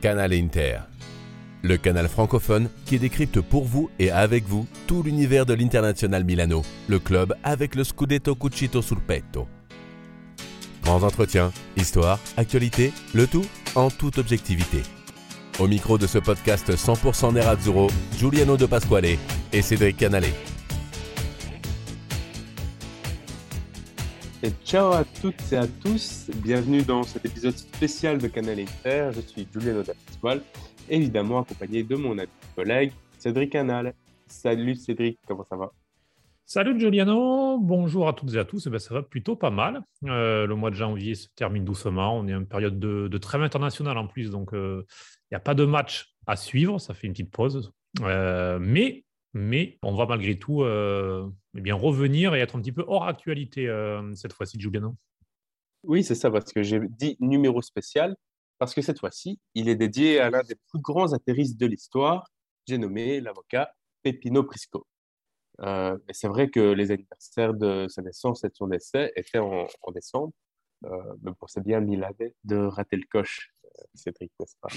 Canal Inter. Le canal francophone qui décrypte pour vous et avec vous tout l'univers de l'International Milano, le club avec le Scudetto Cucito sul petto. Grands entretiens, histoire, actualité, le tout en toute objectivité. Au micro de ce podcast 100% Nerazzurro, Giuliano De Pasquale et Cédric Canale. Et ciao à toutes et à tous, bienvenue dans cet épisode spécial de Canal Inter. Je suis Giuliano Da Pasquale, évidemment accompagné de mon ami collègue Cédric Canal. Salut Cédric, comment ça va? Salut Giuliano, bonjour à toutes et à tous. Eh ben, ça va plutôt pas mal. Euh, le mois de janvier se termine doucement. On est en période de, trêve internationale en plus, donc euh, il n'y a pas de match à suivre. Ça fait une petite pause. Euh, mais mais on va malgré tout euh, eh bien, revenir et être un petit peu hors actualité euh, cette fois-ci, Giuliano. Oui, c'est ça, parce que j'ai dit numéro spécial, parce que cette fois-ci, il est dédié à l'un des plus grands atterristes de l'histoire, j'ai nommé l'avocat Pepino Prisco. Euh, c'est vrai que les anniversaires de sa naissance et de son décès étaient en, décembre, mais bon, c'est bien mille années de rater le coche, Cédric, n'est-ce pas?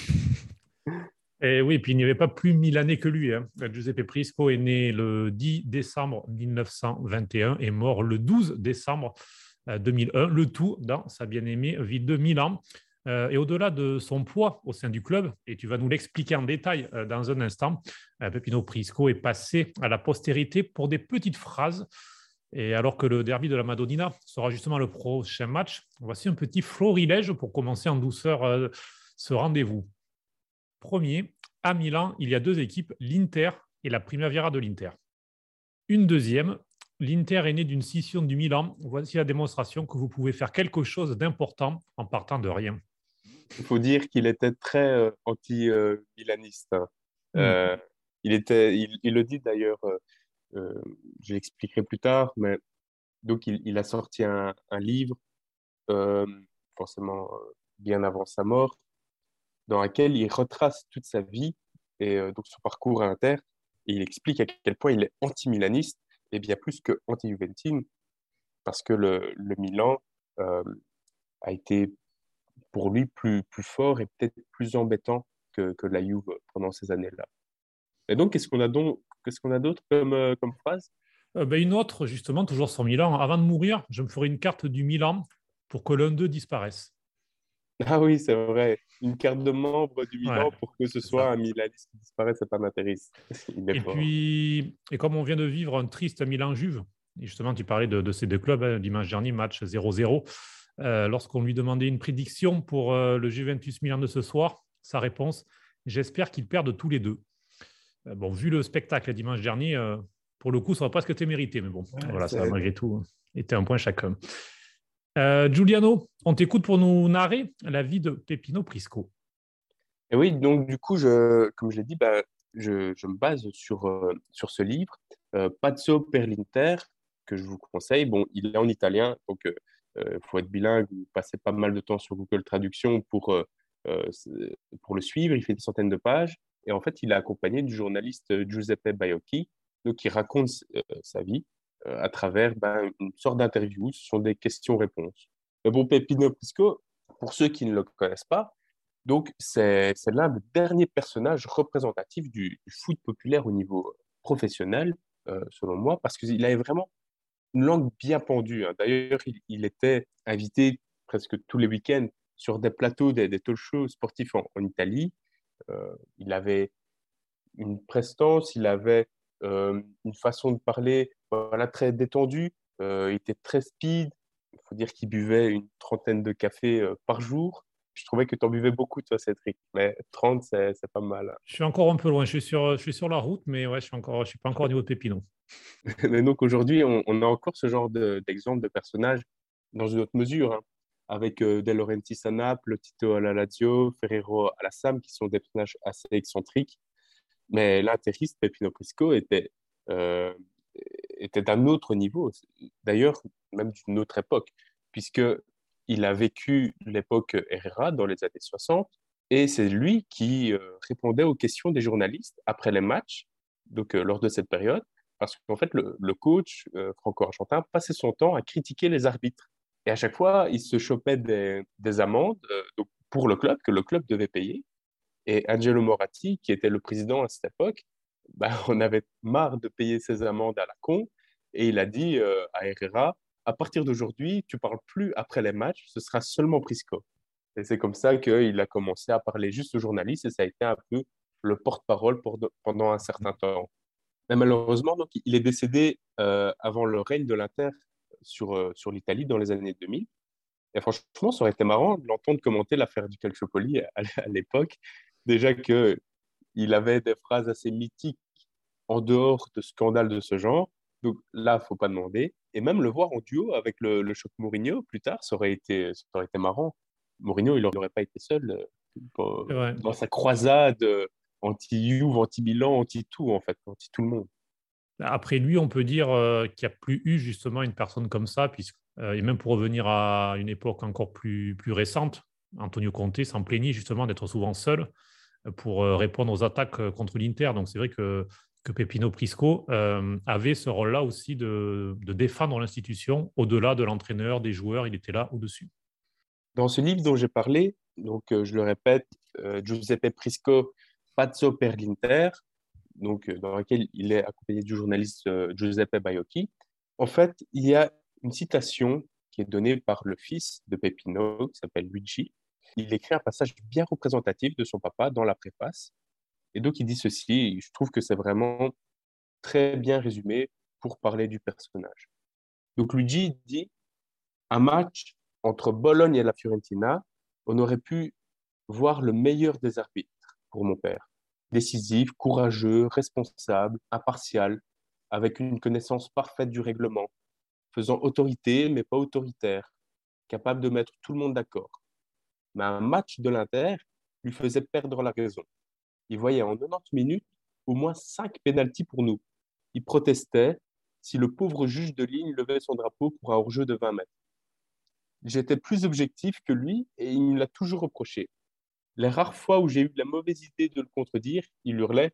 et oui, puis il n'y avait pas plus années que lui. Hein. Giuseppe Prisco est né le 10 décembre 1921 et mort le 12 décembre 2001, euh, le tout dans sa bien-aimée ville de Milan. Euh, et au-delà de son poids au sein du club, et tu vas nous l'expliquer en détail euh, dans un instant, Pepino Prisco est passé à la postérité pour des petites phrases. Et alors que le derby de la Madonnina sera justement le prochain match, voici un petit florilège pour commencer en douceur ce rendez-vous. Premier, à Milan, il y a deux équipes, l'Inter et la Primavera de l'Inter. Une deuxième, l'Inter est né d'une scission du Milan. Voici la démonstration que vous pouvez faire quelque chose d'important en partant de rien. Il faut dire qu'il était très euh, anti-milaniste. Hmm. Euh, il, était, il, le dit d'ailleurs, euh, je l'expliquerai plus tard, mais donc il, a sorti un, un livre, forcément bien avant sa mort, dans laquelle il retrace toute sa vie et euh, donc son parcours à l'Inter. Et il explique à quel point il est anti-milaniste et bien plus que anti-juventine, parce que le, le Milan euh, a été pour lui plus, plus fort et peut-être plus embêtant que, que la Juve pendant ces années-là. Et donc, qu'est-ce qu'on a donc qu'est-ce a d'autre comme, euh, comme phrase? Ben Une autre, justement, toujours sur Milan. Avant de mourir, je me ferai une carte du Milan pour que l'un d'eux disparaisse. Ah oui, c'est vrai. Une carte de membre du Milan pour que ce soit un Milaniste qui disparaît, ça m'intéresse. Et puis, et comme on vient de vivre un triste Milan-Juve, et justement, tu parlais de, ces deux clubs, hein, dimanche dernier, match 0-0, euh, lorsqu'on lui demandait une prédiction pour euh, le Juventus Milan de ce soir, sa réponse, j'espère qu'ils perdent tous les deux. Euh, bon, vu le spectacle dimanche dernier, pour le coup, ça va presque été mérité, mais bon, voilà, ça malgré tout été un point chacun. Euh, Giuliano, on t'écoute pour nous narrer la vie de Pepino Prisco. Oui, donc du coup, comme je l'ai dit, bah, je, me base sur, euh, sur ce livre, euh, Pazzo per l'Inter, que je vous conseille. Bon, il est en italien, donc il faut être bilingue, vous passez pas mal de temps sur Google Traduction pour, pour le suivre. Il fait une centaine de pages. Et en fait, il est accompagné du journaliste Giuseppe Baiocchi, qui raconte sa vie à travers ben, une sorte d'interview. Ce sont des questions-réponses. Mais bon, Pepino Prisco, pour ceux qui ne le connaissent pas, donc c'est l'un des derniers personnages représentatifs du, foot populaire au niveau professionnel, euh, selon moi, parce qu'il avait vraiment une langue bien pendue. Hein. D'ailleurs, il, était invité presque tous les week-ends sur des plateaux, des, talk shows sportifs en, Italie. Euh, il avait une prestance, il avait une façon de parler voilà, très détendu. Euh, il était très speed. Il faut dire qu'il buvait une trentaine de cafés euh, par jour. Je trouvais que tu en buvais beaucoup, toi, Cédric. Mais 30, c'est pas mal. Je suis encore un peu loin. Je suis sur, je suis sur la route, mais ouais, je suis encore, je suis pas encore au niveau de Pépinon. mais donc aujourd'hui, on, a encore ce genre d'exemple de, personnages dans une autre mesure, hein, avec euh, De Laurentiis à Naples, Tito à la Lazio, Ferrero à la Sam, qui sont des personnages assez excentriques. Mais l'interiste Pepino Prisco était euh, était d'un autre niveau, d'ailleurs même d'une autre époque, puisqu'il a vécu l'époque Herrera dans les années 60, et c'est lui qui euh, répondait aux questions des journalistes après les matchs, donc euh, lors de cette période, parce qu'en fait le, coach euh, franco-argentin passait son temps à critiquer les arbitres. Et à chaque fois, il se chopait des, amendes pour le club, que le club devait payer. Et Angelo Moratti, qui était le président à cette époque, bah, on avait marre de payer ses amendes à la con. Et il a dit euh, à Herrera, à partir d'aujourd'hui, tu parles plus après les matchs, ce sera seulement Prisco. Et c'est comme ça qu'il a commencé à parler juste aux journalistes et ça a été un peu le porte-parole pendant un certain temps. Mais malheureusement, il est décédé euh, avant le règne de l'Inter sur, euh, sur l'Italie dans les années 2000. Et franchement, ça aurait été marrant de l'entendre commenter l'affaire du Calciopoli à, à l'époque. Déjà qu'il avait des phrases assez mythiques en dehors de scandales de ce genre. Donc là, il ne faut pas demander. Et même le voir en duo avec le, le, choc Mourinho plus tard, ça aurait été, ça aurait été marrant. Mourinho, il n'aurait pas été seul euh, dans sa croisade anti-Juve, anti-Milan, anti-tout, en fait, anti-tout le monde. Après lui, on peut dire euh, qu'il n'y a plus eu justement une personne comme ça, puisque, euh, et même pour revenir à une époque encore plus, plus récente, Antonio Conte s'en plaignait justement d'être souvent seul pour répondre aux attaques contre l'Inter. Donc c'est vrai que que Pepino Prisco euh, avait ce rôle-là aussi de, défendre l'institution au-delà de l'entraîneur, des joueurs, il était là au-dessus. Dans ce livre dont j'ai parlé, donc euh, je le répète, euh, Giuseppe Prisco, Pazzo per l'Inter, donc dans lequel il est accompagné du journaliste Giuseppe Baiocchi. En fait, il y a une citation qui est donnée par le fils de Pepino, qui s'appelle Luigi. Il écrit un passage bien représentatif de son papa dans la préface. Et donc, il dit ceci, je trouve que c'est vraiment très bien résumé pour parler du personnage. Donc, Luigi dit un match entre Bologne et la Fiorentina, on aurait pu voir le meilleur des arbitres pour mon père. Décisif, courageux, responsable, impartial, avec une connaissance parfaite du règlement, faisant autorité mais pas autoritaire, capable de mettre tout le monde d'accord. Mais un match de l'Inter lui faisait perdre la raison. Il voyait en 90 minutes au moins 5 pénalties pour nous. Il protestait si le pauvre juge de ligne levait son drapeau pour un hors-jeu de 20 mètres. J'étais plus objectif que lui et il me l'a toujours reproché. Les rares fois où j'ai eu la mauvaise idée de le contredire, il hurlait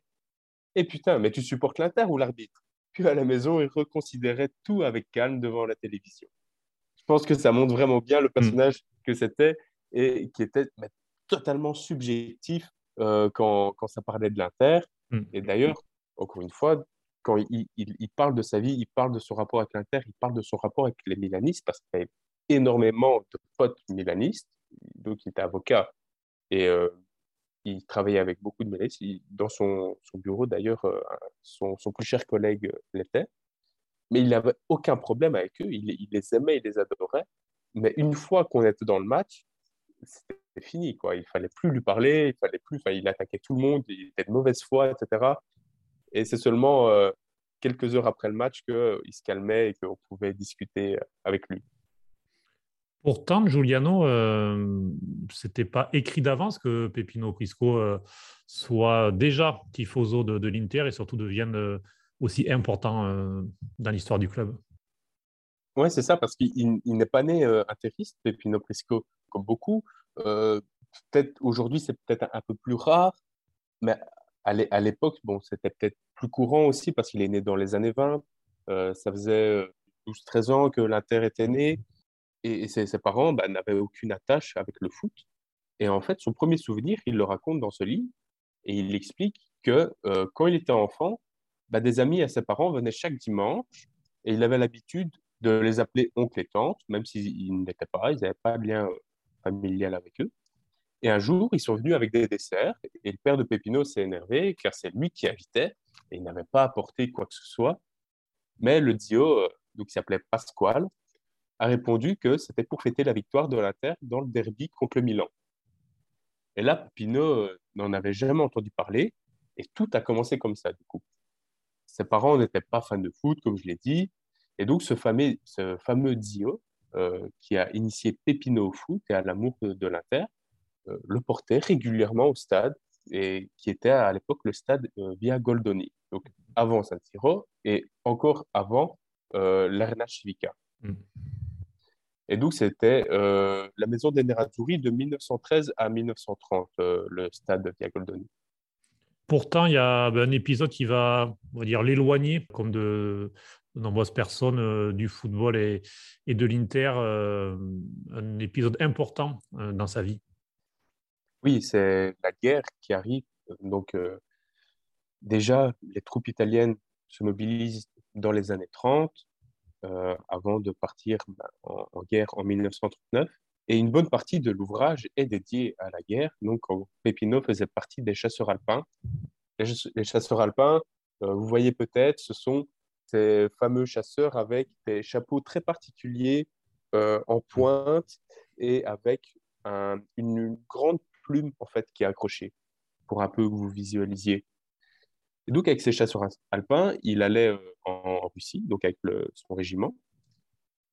Eh putain, mais tu supportes l'Inter ou l'arbitre? Puis à la maison, il reconsidérait tout avec calme devant la télévision. Je pense que ça montre vraiment bien le hmm. personnage que c'était et qui était totalement subjectif euh, quand, quand, ça parlait de l'Inter. Hmm. Et d'ailleurs, encore une fois, quand il, il, parle de sa vie, il parle de son rapport avec l'Inter, il parle de son rapport avec les Milanistes, parce qu'il avait énormément de potes milanistes. Donc, il était avocat et euh, il travaillait avec beaucoup de Milanistes. dans son, son bureau, d'ailleurs, euh, son, son, plus cher collègue l'était. Mais il n'avait aucun problème avec eux. Il, il, les aimait, il les adorait. Mais une fois qu'on était dans le match, c'était fini. Quoi. Il fallait plus lui parler, il fallait plus, il attaquait tout le monde, il était de mauvaise foi, etc. Et c'est seulement euh, quelques heures après le match qu'il se calmait et qu'on pouvait discuter euh, avec lui. Pourtant, Giuliano, euh, c'était pas écrit d'avance que Pepino Prisco euh, soit déjà tifoso de, de l'Inter et surtout devienne aussi important dans l'histoire du club. Oui, c'est ça, parce qu'il n'est pas né interiste, Pepino Prisco, comme beaucoup. Euh, peut-être aujourd'hui, c'est peut-être un peu plus rare, mais à l'époque, bon, c'était peut-être plus courant aussi parce qu'il est né dans les années 20. Euh, ça faisait 12-13 ans que l'Inter était né et, ses, parents bah, n'avaient aucune attache avec le foot. Et en fait, son premier souvenir, il le raconte dans ce livre et il explique que euh, quand il était enfant, bah, des amis à ses parents venaient chaque dimanche et il avait l'habitude de les appeler oncle et tante, même s'ils n'étaient pas, ils n'avaient pas bien familial avec eux. Et un jour, ils sont venus avec des desserts et le père de Pépino s'est énervé car c'est lui qui invitait et il n'avait pas apporté quoi que ce soit. Mais le Dio, euh, donc, qui s'appelait Pasquale, a répondu que c'était pour fêter la victoire de l'Inter dans le derby contre le Milan. Et là, Pépino euh, n'en avait jamais entendu parler et tout a commencé comme ça, du coup. Ses parents n'étaient pas fans de foot, comme je l'ai dit, et donc ce fameux, ce fameux Dio qui a initié Pépino au foot et à l'amour de, l'Inter, euh, le portait régulièrement au stade et qui était à l'époque le stade euh, Via Goldoni, donc avant San Siro et encore avant l'Arena Civica. Mm. Et donc, c'était la maison des Nerazzurri de 1913 à 1930, le stade Via Goldoni. Pourtant, il y a ben, un épisode qui va, on va dire, l'éloigner, comme de, de nombreuses personnes euh, du football et, de l'Inter, euh, un épisode important euh, dans sa vie. Oui, c'est la guerre qui arrive. Donc, déjà, les troupes italiennes se mobilisent dans les années 30, euh, avant de partir bah, en, guerre en 1939. Et une bonne partie de l'ouvrage est dédiée à la guerre. Donc, Pépino faisait partie des chasseurs alpins. Les, chasseurs alpins, vous voyez peut-être, ce sont ces fameux chasseurs avec des chapeaux très particuliers euh, en pointe et avec un, une, grande plume en fait qui est accrochée pour un peu que vous visualisiez. Donc avec ces chasseurs alpins, il allait euh, en Russie, donc avec son régiment,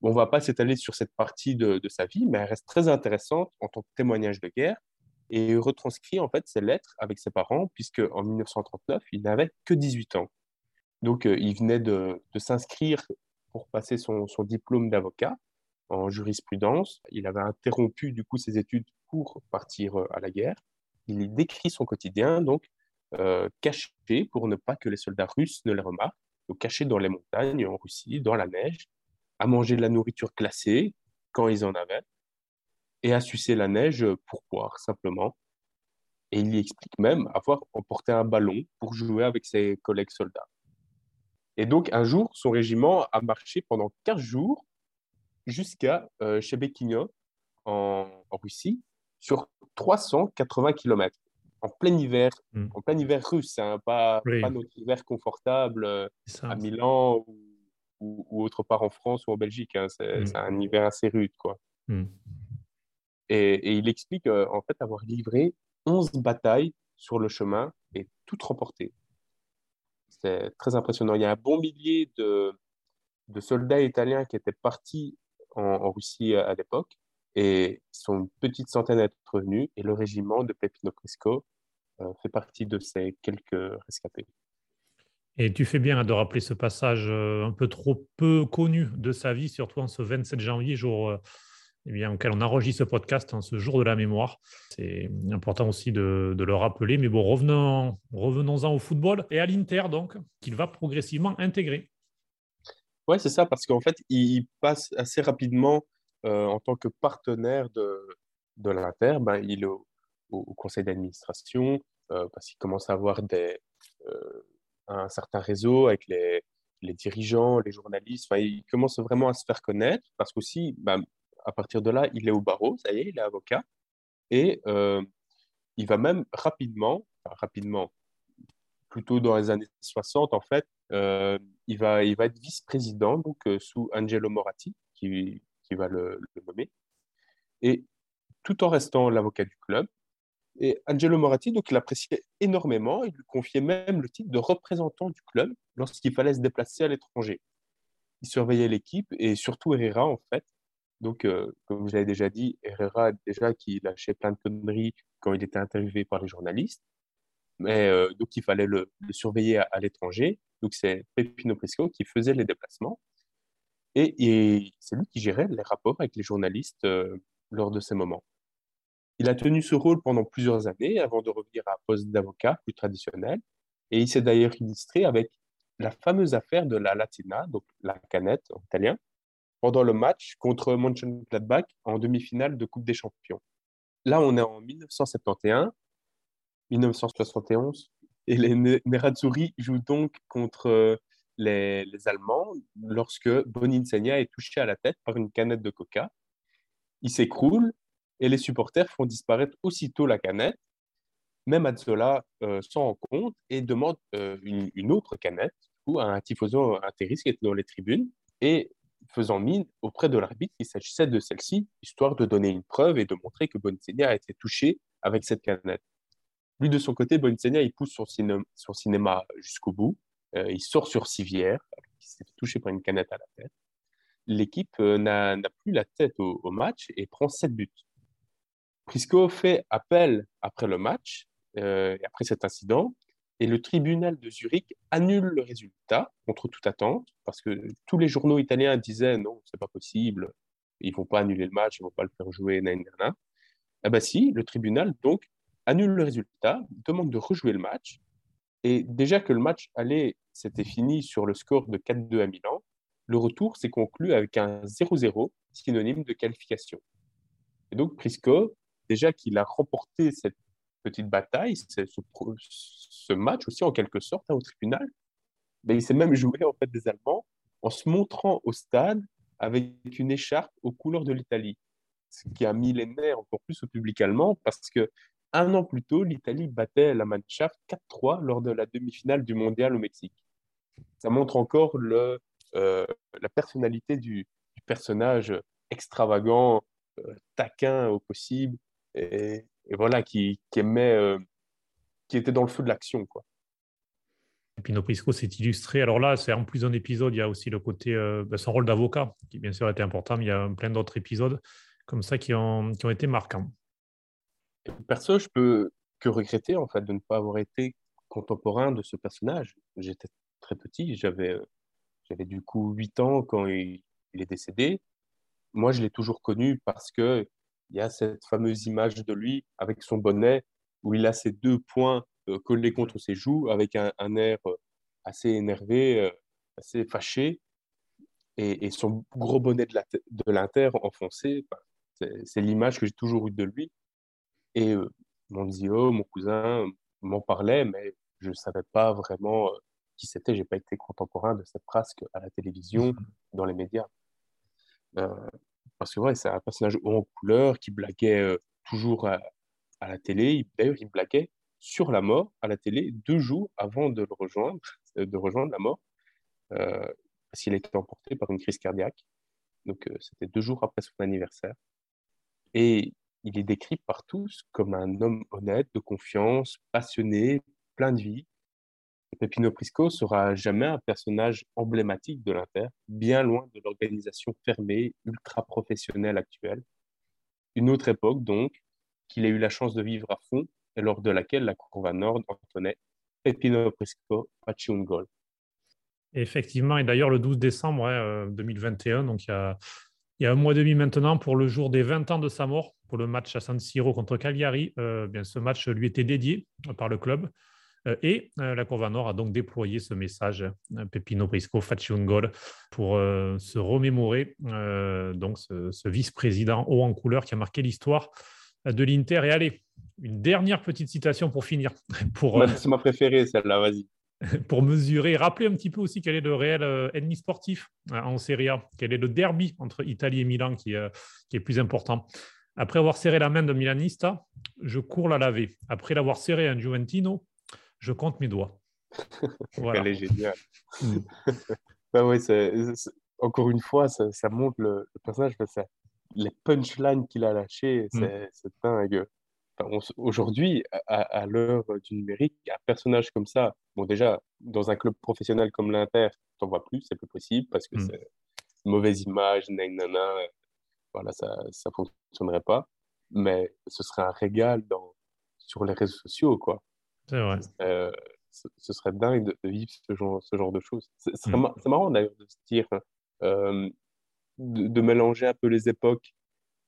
on ne va pas s'étaler sur cette partie de, sa vie, mais elle reste très intéressante en tant que témoignage de guerre et retranscrit en fait ses lettres avec ses parents, puisque en 1939, il n'avait que 18 ans. Donc, euh, il venait de, s'inscrire pour passer son, diplôme d'avocat en jurisprudence. Il avait interrompu du coup ses études pour partir euh, à la guerre. Il décrit son quotidien, donc euh, caché pour ne pas que les soldats russes ne les remarquent, donc caché dans les montagnes en Russie, dans la neige, à manger de la nourriture glacée quand ils en avaient, et à sucer la neige pour boire simplement. Et il y explique même avoir emporté un ballon pour jouer avec ses collègues soldats. Et donc, un jour, son régiment a marché pendant 15 jours jusqu'à euh, en, Russie, sur 380 km, en plein hiver, hmm. en plein hiver russe, hein, pas, pas, notre hiver confortable euh, à Milan ou ou, autre part en France ou en Belgique. Hein. Mm. C'est un hiver assez rude. Quoi. Mm. Et, il explique euh, en fait avoir livré 11 batailles sur le chemin et toutes remportées. C'est très impressionnant. Il y a un bon millier de, soldats italiens qui étaient partis en, Russie à, l'époque et sont une petite centaine d'être revenus et le régiment de Pepino Crisco euh, fait partie de ces quelques rescapés. Et tu fais bien de rappeler ce passage euh, un peu trop peu connu de sa vie, surtout en ce 27 janvier, jour euh, eh bien, auquel on enregistre ce podcast, ce jour de la mémoire. C'est important aussi de, le rappeler. Mais bon, revenons, revenons-en au football et à l'Inter, donc, qu'il va progressivement intégrer. Oui, c'est ça, parce qu'en fait, il passe assez rapidement euh, en tant que partenaire de, de l'Inter. Ben, il est au, conseil d'administration, parce qu'il commence à avoir des un certain réseau avec les, les dirigeants, les journalistes. Enfin, il commence vraiment à se faire connaître parce qu'aussi, bah, à partir de là, il est au barreau, ça y est, il est avocat. Et euh, il va même rapidement, rapidement, plutôt dans les années 60, en fait, euh, il, va, il va être vice-président, euh, sous Angelo Moratti, qui, qui va le, nommer. Et tout en restant l'avocat du club, et Angelo Moratti, donc, il l'appréciait énormément. Il lui confiait même le titre de représentant du club lorsqu'il fallait se déplacer à l'étranger. Il surveillait l'équipe et surtout Herrera, en fait. Donc, euh, comme je l'avais déjà dit, Herrera, déjà, qui lâchait plein de conneries quand il était interviewé par les journalistes. Mais euh, donc, il fallait le, surveiller à, l'étranger. Donc, c'est Pepino Prisco qui faisait les déplacements. Et, c'est lui qui gérait les rapports avec les journalistes euh, lors de ces moments. Il a tenu ce rôle pendant plusieurs années avant de revenir à un poste d'avocat plus traditionnel. Et il s'est d'ailleurs illustré avec la fameuse affaire de la Latina, donc la canette en italien, pendant le match contre Mönchengladbach en demi-finale de Coupe des Champions. Là, on est en 1971, 1971, et les Nerazzurri jouent donc contre les, les Allemands lorsque Boninsegna est touché à la tête par une canette de coca. Il s'écroule et les supporters font disparaître aussitôt la canette. Même Azzola euh, s'en rend compte et demande euh, une, autre canette ou un tifoso intéressé qui était dans les tribunes et faisant mine auprès de l'arbitre qu'il s'agissait de celle-ci, histoire de donner une preuve et de montrer que Boninsegna a été touché avec cette canette. Lui, de son côté, Boninsegna, il pousse son, cinéma jusqu'au bout. Euh, il sort sur civière, il s'est touché par une canette à la tête. L'équipe n'a plus la tête au, match et prend 7 buts. Prisco fait appel après le match, euh, après cet incident, et le tribunal de Zurich annule le résultat contre toute attente, parce que tous les journaux italiens disaient non, c'est pas possible, ils vont pas annuler le match, ils vont pas le faire jouer. Eh ben si, le tribunal donc annule le résultat, demande de rejouer le match, et déjà que le match allait, c'était fini sur le score de 4-2 à Milan, le retour s'est conclu avec un 0-0, synonyme de qualification. Et donc Prisco déjà qu'il a remporté cette petite bataille, ce, match aussi en quelque sorte hein, au tribunal. Mais il s'est même joué en fait des Allemands en se montrant au stade avec une écharpe aux couleurs de l'Italie, ce qui a mis les nerfs encore plus au public allemand parce que un an plus tôt, l'Italie battait la Mannschaft 4-3 lors de la demi-finale du mondial au Mexique. Ça montre encore le, euh, la personnalité du, personnage extravagant, euh, taquin au possible, et, voilà, qui, qui aimait, euh, qui était dans le feu de l'action, quoi. Pino Prisco s'est illustré. Alors là, c'est en plus d'un épisode, il y a aussi le côté, ben, son rôle d'avocat, qui bien sûr était important, mais il y a plein d'autres épisodes comme ça qui ont, qui ont été marquants. Perso, je peux que regretter en fait de ne pas avoir été contemporain de ce personnage. J'étais très petit, j'avais j'avais du coup 8 ans quand il, est décédé. Moi, je l'ai toujours connu parce que il y a cette fameuse image de lui avec son bonnet où il a ses deux poings euh, collés contre ses joues avec un, air euh, assez énervé, euh, assez fâché. Et, son gros bonnet de l'Inter enfoncé, bah, c'est l'image que j'ai toujours eue de lui. Et mon zio, mon cousin, m'en parlait, mais je ne savais pas vraiment qui c'était. Je n'ai pas été contemporain de cette frasque à la télévision, mmh. dans les médias. Euh, parce que c'est un personnage haut en couleur qui blaguait euh, toujours à, la télé. D'ailleurs, il blaguait sur la mort à la télé deux jours avant de le rejoindre, de rejoindre la mort, euh, parce qu'il été emporté par une crise cardiaque. Donc, c'était deux jours après son anniversaire. Et il est décrit par tous comme un homme honnête, de confiance, passionné, plein de vie, Pepino Prisco sera jamais un personnage emblématique de l'Inter, bien loin de l'organisation fermée, ultra professionnelle actuelle. Une autre époque, donc, qu'il a eu la chance de vivre à fond et lors de laquelle la courbe nord entonnait Pepino Prisco facci un gol. Effectivement, et d'ailleurs le 12 décembre 2021, hein, euh, donc il y, a, il y, a, un mois et demi maintenant, pour le jour des 20 ans de sa mort, pour le match à San Siro contre Cagliari, euh, bien, ce match lui était dédié par le club. Euh, et euh, la Courva Nord a donc déployé ce message euh, Pepino Brisco Facciungol pour se remémorer donc ce, vice-président haut en couleur qui a marqué l'histoire de l'Inter. Et allez, une dernière petite citation pour finir. Pour, C'est ma préférée, celle-là, vas-y. Pour mesurer, rappeler un petit peu aussi quel est le réel ennemi sportif en Serie A, quel est le derby entre Italie et Milan qui, qui est plus important. Après avoir serré la main de Milanista, je cours la laver. Après l'avoir serré un Juventino, je compte mes doigts. Elle est géniale. Mm. bah encore une fois, ça, montre le, personnage, les punchlines qu'il a lâchées, mm. c'est dingue. Aujourd'hui, à, l'heure du numérique, un personnage comme ça, bon déjà, dans un club professionnel comme l'Inter, t'en vois plus, c'est plus possible parce que mm. c'est une mauvaise image, nanana, voilà, ça ne fonctionnerait pas. Mais ce serait un régal dans, sur les réseaux sociaux, quoi. C'est vrai. Euh, ce serait dingue de, vivre ce genre, ce genre de choses. C'est mm. marrant d'ailleurs de se dire, euh, de, mélanger un peu les époques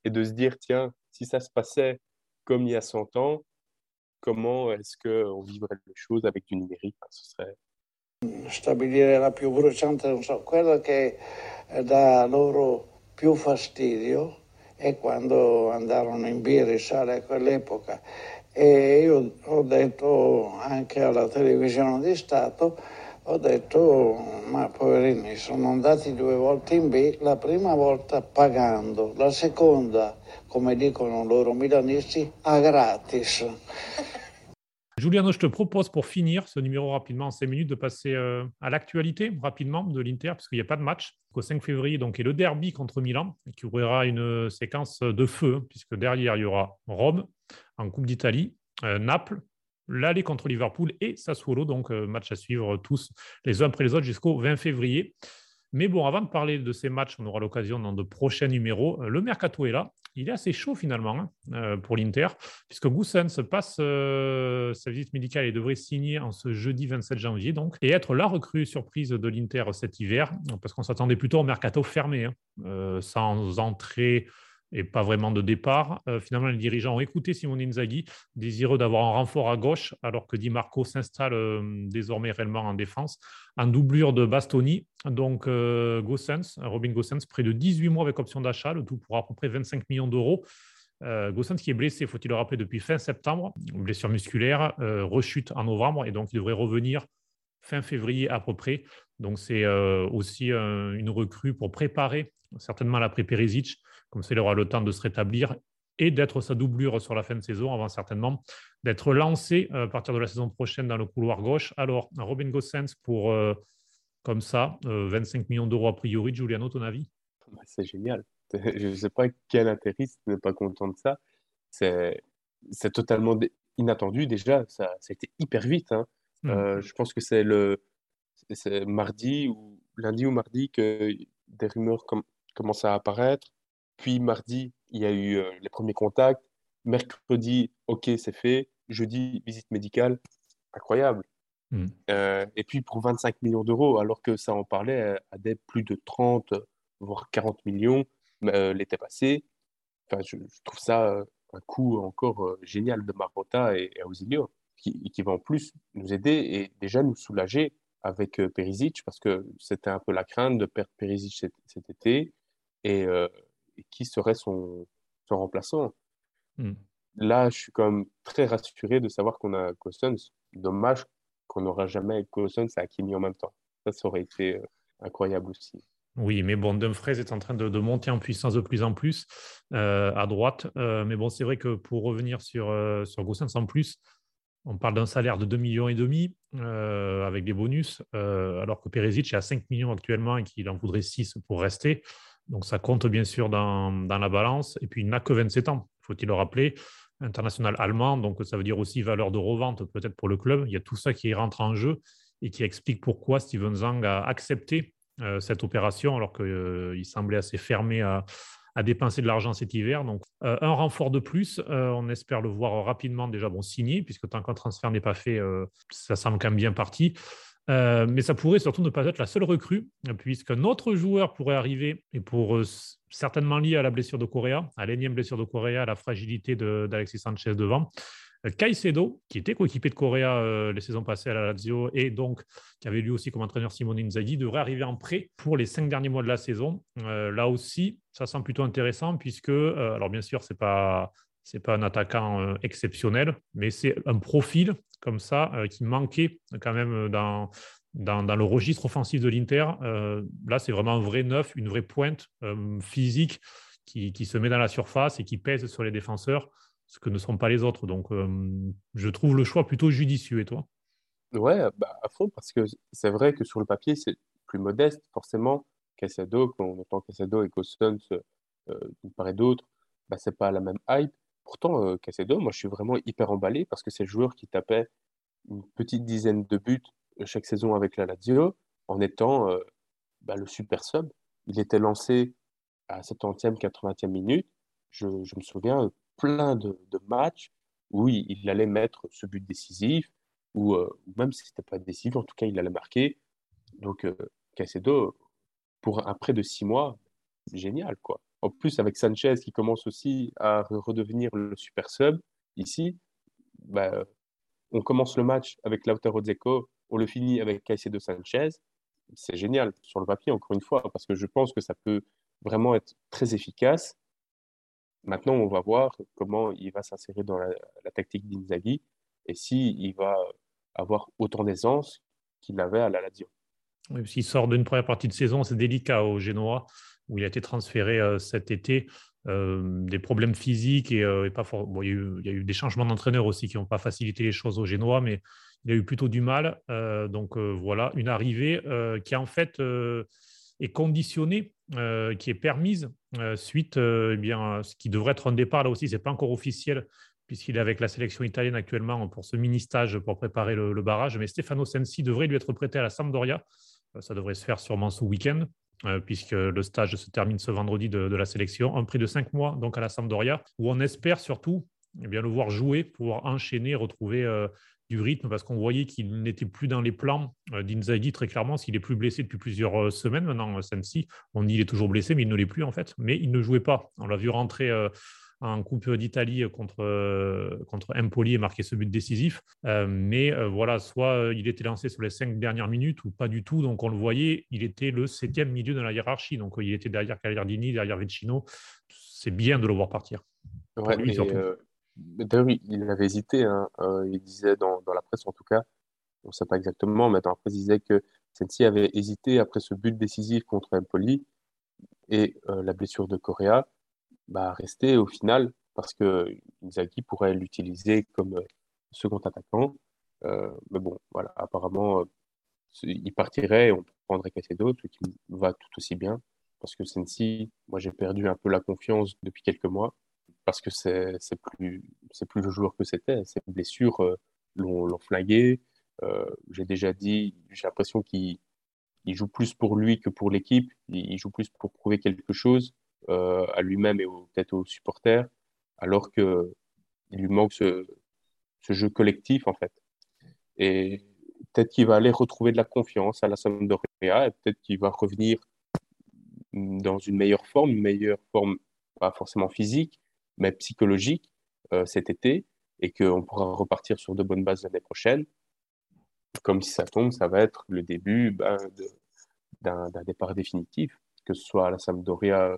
et de se dire, tiens, si ça se passait comme il y a 100 ans, comment est-ce qu'on vivrait les choses avec du numérique? Ce serait... Stabilire la più bruciante, non so, quello che dà loro più fastidio è quando andarono in sale a quell'epoca e io ho detto anche alla televisione di Stato, ho detto ma poverini sono andati due volte in B, la prima volta pagando, la seconda, come dicono loro milanisti, a gratis. Giuliano, je te propose pour finir ce numéro rapidement en 5 minutes de passer euh, à l'actualité rapidement de l'Inter, parce qu'il n'y a pas de match. Au 5 février, donc, est le derby contre Milan, qui ouvrira une séquence de feu, puisque derrière, il y aura Rome en Coupe d'Italie, euh, Naples, l'aller contre Liverpool et Sassuolo, donc euh, match à suivre tous les uns après les autres jusqu'au 20 février. Mais bon, avant de parler de ces matchs, on aura l'occasion dans de prochains numéros. Le mercato est là il est assez chaud finalement hein, euh, pour l'Inter, puisque Goussens passe euh, sa visite médicale et devrait signer en ce jeudi 27 janvier, donc, et être la recrue surprise de l'Inter cet hiver, parce qu'on s'attendait plutôt au mercato fermé, hein, euh, sans entrée et pas vraiment de départ. Euh, finalement, les dirigeants ont écouté Simone Inzaghi, désireux d'avoir un renfort à gauche, alors que Di Marco s'installe euh, désormais réellement en défense, en doublure de Bastoni. Donc, euh, Gossens, Robin Gossens, près de 18 mois avec option d'achat, le tout pour à peu près 25 millions d'euros. Euh, qui est blessé, faut-il le rappeler, depuis fin septembre, blessure musculaire, rechute en novembre, et donc il devrait revenir fin février à peu près. Donc c'est aussi une recrue pour préparer certainement l'après Perisic, comme ça il aura le temps de se rétablir et d'être sa doublure sur la fin de saison avant certainement d'être lancé euh, à partir de la saison prochaine dans le couloir gauche. Alors, Robin Gossens pour, euh, comme ça, 25 euh, millions d'euros a priori. Giuliano, ton avis? Bah, C'est génial. Je ne sais pas quel intérêt n'est pas content de ça. C'est totalement inattendu déjà. Ça, ça, a été hyper vite. Hein. Hmm. je pense que c'est le mardi ou lundi ou mardi que des rumeurs commencent à apparaître. Puis mardi, il y a eu euh, les premiers contacts. Mercredi, OK, c'est fait. Jeudi, visite médicale. Incroyable. Hmm. Euh, et puis pour 25 millions d'euros, alors que ça en parlait à, des plus de 30, voire 40 millions euh, l'été passé. Enfin, je, trouve ça un coup encore génial de Marotta et, et Ausilio, qui, qui va en plus nous aider et déjà nous soulager avec Perisic, parce que c'était un peu la crainte de perdre Perisic cet, cet été. Et, qui serait son, son remplaçant. Hmm. Là, je suis quand même très rassuré de savoir qu'on a Cousins. Dommage qu'on n'aura jamais Cousins et Hakimi en même temps. Ça, ça aurait été euh, incroyable aussi. Oui, mais bon, Dumfries est en train de, monter en puissance de plus en plus euh, à droite. Euh, mais bon, c'est vrai que pour revenir sur, sur Gossens en plus, on parle d'un salaire de 2 millions et demi avec des bonus, alors que Perisic est à 5 millions actuellement et qu'il en voudrait 6 pour rester. Donc ça compte bien sûr dans, la balance. Et puis il n'a que 27 ans, faut-il le rappeler. International allemand, donc ça veut dire aussi valeur de revente peut-être pour le club. Il y a tout ça qui rentre en jeu et qui explique pourquoi Steven Zhang a accepté euh, cette opération alors qu'il euh, semblait assez fermé à, dépenser de l'argent cet hiver. Donc euh, un renfort de plus, on espère le voir rapidement déjà bon signé, puisque tant qu'un transfert n'est pas fait, ça semble quand même bien parti. Euh, mais ça pourrait surtout ne pas être la seule recrue, puisqu'un autre joueur pourrait arriver, et pour euh, certainement lié à la blessure de Correa, à l'énième blessure de Correa, à la fragilité d'Alexis Sanchez devant. Euh, Caicedo, qui était coéquipé de Correa les saisons passées à la Lazio et donc qui avait lui aussi comme entraîneur Simone Inzaghi, devrait arriver en prêt pour les cinq derniers mois de la saison. là aussi, ça semble plutôt intéressant puisque, alors bien sûr, c'est pas c'est pas un attaquant exceptionnel, mais c'est un profil comme ça euh, qui manquait quand même dans, le registre offensif de l'Inter. Euh, là, c'est vraiment un vrai neuf, une vraie pointe euh, physique qui, se met dans la surface et qui pèse sur les défenseurs, ce que ne sont pas les autres. Donc, je trouve le choix plutôt judicieux. Et toi? Ouais, bah, à fond, parce que c'est vrai que sur le papier, c'est plus modeste, forcément. Casado, quand on entend Casado et Cousins, euh, paraît d'autres, bah, c'est pas la même hype. Pourtant, euh, Casedo, moi, je suis vraiment hyper emballé parce que c'est le joueur qui tapait une petite dizaine de buts euh, chaque saison avec la Lazio en étant euh, bah, le super sub. Il était lancé à 70e, 80e minute. Je, me souviens plein de, matchs où il, allait mettre ce but décisif, ou même si ce n'était pas décisif, en tout cas, il allait marquer. Donc, Casedo, pour un prêt de six mois, génial, quoi. En plus, avec Sanchez qui commence aussi à redevenir le super sub, ici, bah, on commence le match avec Lautaro Dzeko, on le finit avec Caicedo Sanchez. C'est génial sur le papier, encore une fois, parce que je pense que ça peut vraiment être très efficace. Maintenant, on va voir comment il va s'insérer dans la, tactique d'Inzaghi et s'il il va avoir autant d'aisance qu'il avait à la Lazio. Oui, S'il sort d'une première partie de saison, c'est délicat au Génois où il a été transféré euh, cet été. Euh, des problèmes physiques et, euh, pas il, y a eu, des changements d'entraîneur aussi qui n'ont pas facilité les choses aux Génois, mais il a eu plutôt du mal. donc voilà, une arrivée qui en fait est conditionnée, qui est permise suite eh bien, ce qui devrait être un départ là aussi, c'est pas encore officiel puisqu'il est avec la sélection italienne actuellement pour ce mini stage pour préparer le, le barrage. Mais Stefano Sensi devrait lui être prêté à la Sampdoria. Ça devrait se faire sûrement ce week-end. Euh, puisque le stage se termine ce vendredi de, la sélection. Un prix de cinq mois donc à la Sampdoria, où on espère surtout eh bien, le voir jouer, pouvoir enchaîner, retrouver euh, du rythme, parce qu'on voyait qu'il n'était plus dans les plans euh, d'Inzaghi très clairement, s'il est plus blessé depuis plusieurs semaines maintenant, Sensi. On dit qu'il est toujours blessé, mais il ne l'est plus en fait. Mais il ne jouait pas. On l'a vu rentrer en Coupe d'Italie contre, euh, contre Empoli et marquer ce but décisif. Euh, mais euh, voilà, soit il était lancé sur les cinq dernières minutes ou pas du tout. Donc on le voyait, il était le septième milieu de la hiérarchie. Donc il était derrière Cagliardini, derrière Vecino. C'est bien de le voir partir. Ouais, D'ailleurs, il avait hésité. Hein. il disait dans, dans, la presse, en tout cas, on ne sait pas exactement, mais dans la presse, il disait que Sensi avait hésité après ce but décisif contre Empoli et la blessure de Correa, bah, rester au final parce que Inzaghi pourrait l'utiliser comme second attaquant. mais bon, voilà, apparemment, il partirait, on prendrait d'autres qui va tout aussi bien. Parce que Sensi, moi j'ai perdu un peu la confiance depuis quelques mois, parce que c'est plus, plus le joueur que c'était. Ses blessures euh, l'ont flingué. Euh, j'ai déjà dit, j'ai l'impression qu'il joue plus pour lui que pour l'équipe. Il, joue plus pour prouver quelque chose euh, à lui-même et peut-être aux supporters, alors qu'il lui manque ce, jeu collectif en fait. Et peut-être qu'il va aller retrouver de la confiance à la Sampdoria et peut-être qu'il va revenir dans une meilleure forme, une meilleure forme pas forcément physique, mais psychologique euh, cet été et qu'on pourra repartir sur de bonnes bases l'année prochaine. Comme si ça tombe, ça va être le début ben, d'un départ définitif, que ce soit à la Sampdoria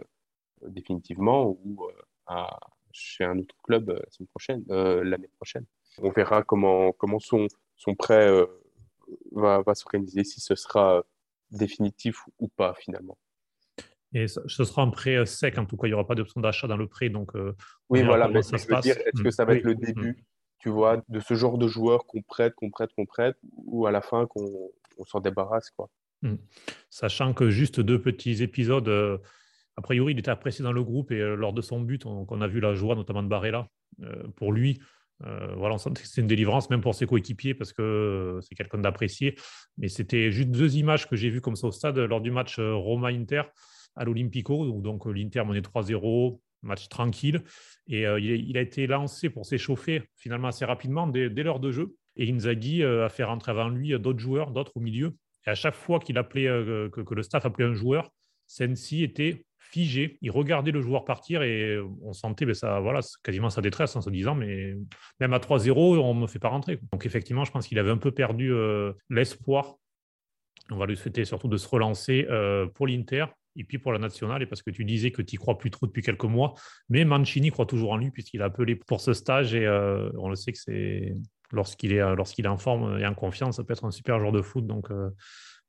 définitivement ou euh, à, chez un autre club l'année prochaine, l'année prochaine. On verra comment, comment son, son prêt va, va s'organiser, si ce sera définitif ou pas finalement. Et ce sera un prêt euh, sec, en tout cas, il n'y aura pas d'option d'achat dans le prêt. Donc, euh, oui, voilà, mais ça se passe. est-ce que ça va être le début, tu vois, de ce genre de joueur qu'on prête, qu'on prête, qu'on prête, ou à la fin qu'on s'en débarrasse, quoi. Hmm. Sachant que juste deux petits épisodes, euh, a priori, il était apprécié dans le groupe et lors de son but, on, a vu la joie, notamment de Barella. pour lui, voilà, c'est une délivrance, même pour ses coéquipiers, parce que c'est quelqu'un d'apprécié. Mais c'était juste deux images que j'ai vues comme ça au stade lors du match Roma-Inter à l'Olympico. Donc, euh, l'Inter menait 3-0, match tranquille. Et euh, il, a été lancé pour s'échauffer finalement assez rapidement dès, l'heure de jeu. Et Inzaghi euh, a fait rentrer avant lui d'autres joueurs, d'autres au milieu. Et à chaque fois qu'il appelait, que, le staff appelait un joueur, Sensi était figé. Il regardait le joueur partir et on sentait ben, ça, voilà, quasiment sa détresse en se disant mais même à 3-0, on ne me fait pas rentrer. Donc effectivement, je pense qu'il avait un peu perdu l'espoir. On va lui souhaiter surtout de se relancer pour l'Inter et puis pour la nationale, et parce que tu disais que tu y crois plus trop depuis quelques mois, mais Mancini croit toujours en lui puisqu'il a appelé pour ce stage et euh, on le sait que c'est lorsqu'il est, euh, lorsqu'il est en forme et en confiance, ça peut être un super joueur de foot. Donc euh,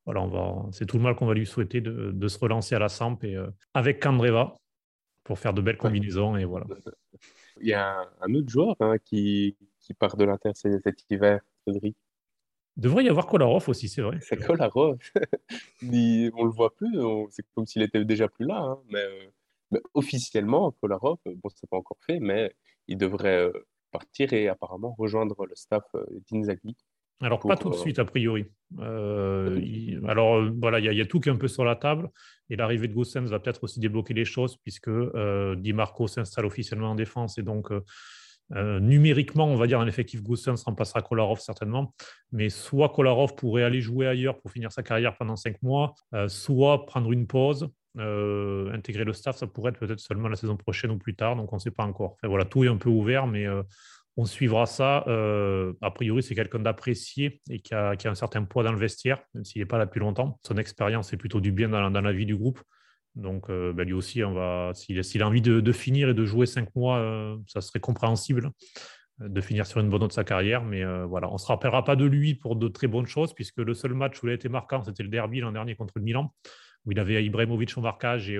voilà, on va, c'est tout le mal qu'on va lui souhaiter de, se relancer à la Samp et avec Candreva pour faire de belles combinaisons et voilà. Il y a un, autre joueur hein, qui, qui part de l'Inter cet hiver, Cédric. Devrait y avoir Kolarov aussi, c'est vrai. C'est Kolarov. on le voit plus, c'est comme s'il était déjà plus là. Hein. Euh, mais, officiellement, Kolarov, bon, c'est pas encore fait, mais il devrait euh, partir et apparemment rejoindre le staff euh, d'Inzaghi. Alors, pas tout de suite, a priori. alors, voilà, il y, a tout qui est un peu sur la table. Et l'arrivée de Goussens va peut-être aussi débloquer les choses, puisque Di Marco s'installe officiellement en défense. Et donc, euh, numériquement, on va dire, un effectif Goussens remplacera Kolarov certainement, mais soit Kolarov pourrait aller jouer ailleurs pour finir sa carrière pendant cinq mois, euh, soit prendre une pause, euh, intégrer le staff, ça pourrait être peut-être seulement la saison prochaine ou plus tard, donc on ne sait pas encore. voilà, tout est un peu ouvert, mais on suivra ça. a priori, c'est quelqu'un d'apprécié et qui a, un certain poids dans le vestiaire, même s'il n'est pas là depuis longtemps. Son expérience est plutôt du bien dans la vie du groupe. Donc, euh, bah, lui aussi, va, s'il, a envie de, finir et de jouer cinq mois, euh, ça serait compréhensible euh, de finir sur une bonne note de sa carrière. Mais voilà, on ne se rappellera pas de lui pour de très bonnes choses, puisque le seul match où il a été marquant, c'était le derby l'an dernier contre le Milan, où il avait Ibrahimovic au marquage et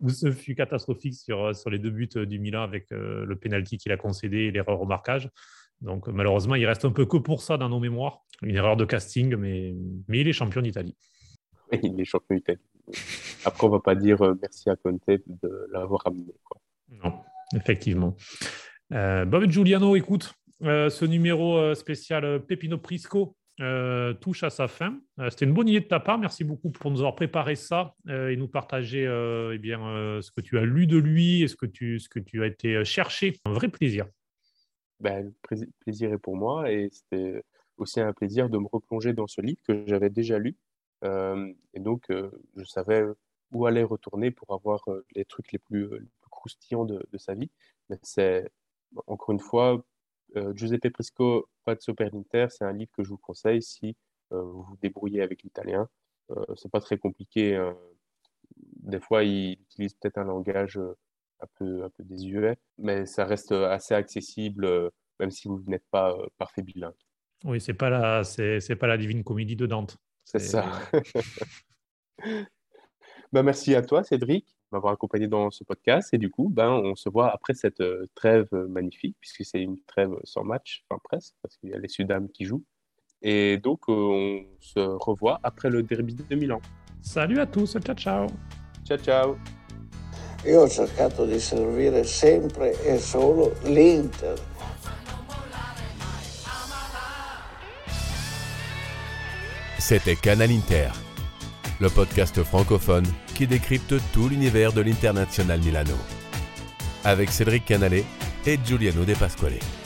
où ce fut catastrophique sur, sur les deux buts du Milan avec le penalty qu'il a concédé et l'erreur au marquage. Donc malheureusement, il reste un peu que pour ça dans nos mémoires. Une erreur de casting, mais, mais il est champion d'Italie. Il est champion d'Italie. Après, on va pas dire euh, merci à Conte de l'avoir amené. Non, effectivement. Euh, Bob Giuliano, écoute, euh, ce numéro spécial Pepino Prisco touche à sa fin. C'était une bonne idée de ta part. Merci beaucoup pour nous avoir préparé ça et nous partager eh bien, ce que tu as lu de lui et ce que tu, ce que tu as été chercher. Un vrai plaisir. Ben, le plaisir est pour moi et c'était aussi un plaisir de me replonger dans ce livre que j'avais déjà lu euh, et donc, euh, je savais où aller retourner pour avoir euh, les trucs les plus, croustillants de, sa vie. Mais c'est, encore une fois, Giuseppe Prisco, Pazzo per l'Inter, c'est un livre que je vous conseille si vous vous débrouillez avec l'italien. c'est pas très compliqué. Des fois, il utilise peut-être un langage un peu, un peu désuet, mais ça reste assez accessible, même si vous n'êtes pas parfait bilingue. Oui, c'est pas la, c'est, pas la divine comédie de Dante. C'est ça. ben, merci à toi, Cédric, m'avoir accompagné dans ce podcast. Et du coup, ben, on se voit après cette trêve magnifique, puisque c'est une trêve sans match, enfin presque, parce qu'il y a les Sudam qui jouent. Et donc, on se revoit après le derby de Milan. Salut à tous, ciao ciao. Ciao ciao. Io ho cercato di servire sempre e solo l'Inter. C'était Canal Inter, le podcast francophone qui décrypte tout l'univers de l'international Milano. Avec Cédric Canale et Giuliano De Pasquale.